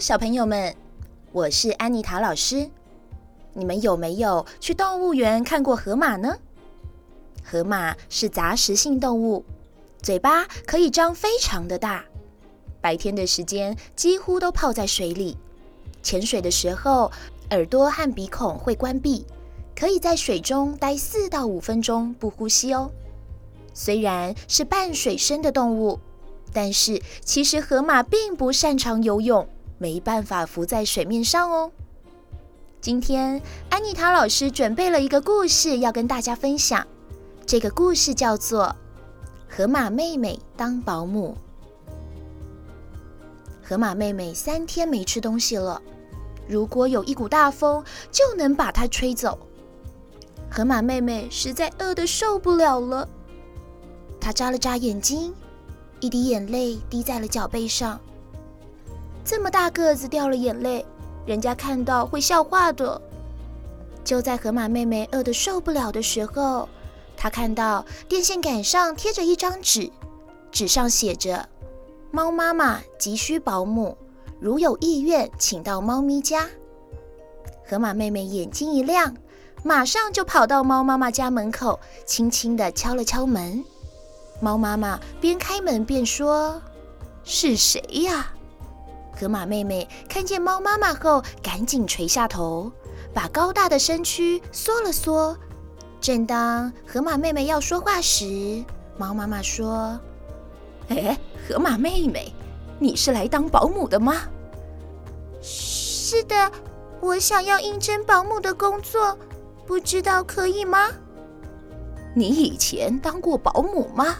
小朋友们，我是安妮塔老师。你们有没有去动物园看过河马呢？河马是杂食性动物，嘴巴可以张非常的大，白天的时间几乎都泡在水里。潜水的时候，耳朵和鼻孔会关闭，可以在水中待四到五分钟不呼吸哦。虽然是半水生的动物，但是其实河马并不擅长游泳，没办法浮在水面上哦。今天安妮塔老师准备了一个故事要跟大家分享，这个故事叫做《河马妹妹当保姆》。河马妹妹三天没吃东西了，如果有一股大风，就能把它吹走。河马妹妹实在饿得受不了了，她眨了眨眼睛，一滴眼泪滴在了脚背上。这么大个子掉了眼泪。人家看到会笑话的。就在河马妹妹饿得受不了的时候，她看到电线杆上贴着一张纸，纸上写着：“猫妈妈急需保姆，如有意愿，请到猫咪家。”河马妹妹眼睛一亮，马上就跑到猫妈妈家门口，轻轻地敲了敲门。猫妈妈边开门边说：“是谁呀？”河马妹妹看见猫妈妈后，赶紧垂下头，把高大的身躯缩了缩。正当河马妹妹要说话时，猫妈妈说：“哎，河马妹妹，你是来当保姆的吗？”“是的，我想要应征保姆的工作，不知道可以吗？”“你以前当过保姆吗？”“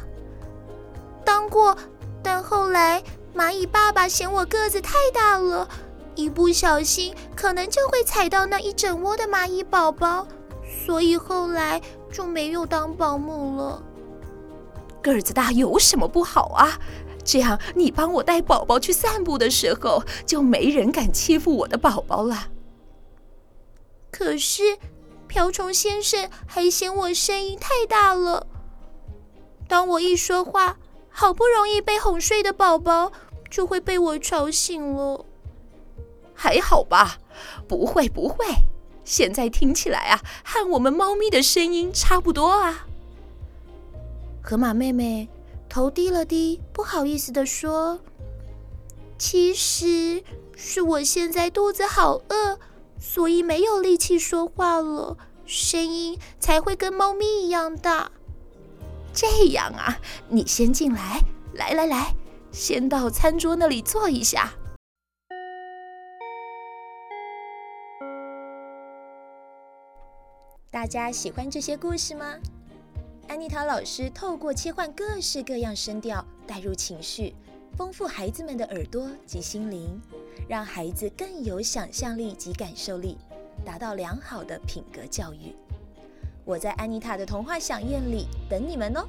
当过，但后来……”蚂蚁爸爸嫌我个子太大了，一不小心可能就会踩到那一整窝的蚂蚁宝宝，所以后来就没有当保姆了。个子大有什么不好啊？这样你帮我带宝宝去散步的时候，就没人敢欺负我的宝宝了。可是瓢虫先生还嫌我声音太大了，当我一说话，好不容易被哄睡的宝宝就会被我吵醒了。还好吧，不会不会，现在听起来啊，和我们猫咪的声音差不多啊。河马妹妹头低了低，不好意思地说：“其实是我现在肚子好饿，所以没有力气说话了，声音才会跟猫咪一样大。”这样啊，你先进来，来来来，先到餐桌那里坐一下。大家喜欢这些故事吗？安妮塔老师透过切换各式各样声调，带入情绪，丰富孩子们的耳朵及心灵，让孩子更有想象力及感受力，达到良好的品格教育。我在安妮塔的童话饗宴里等你们哦。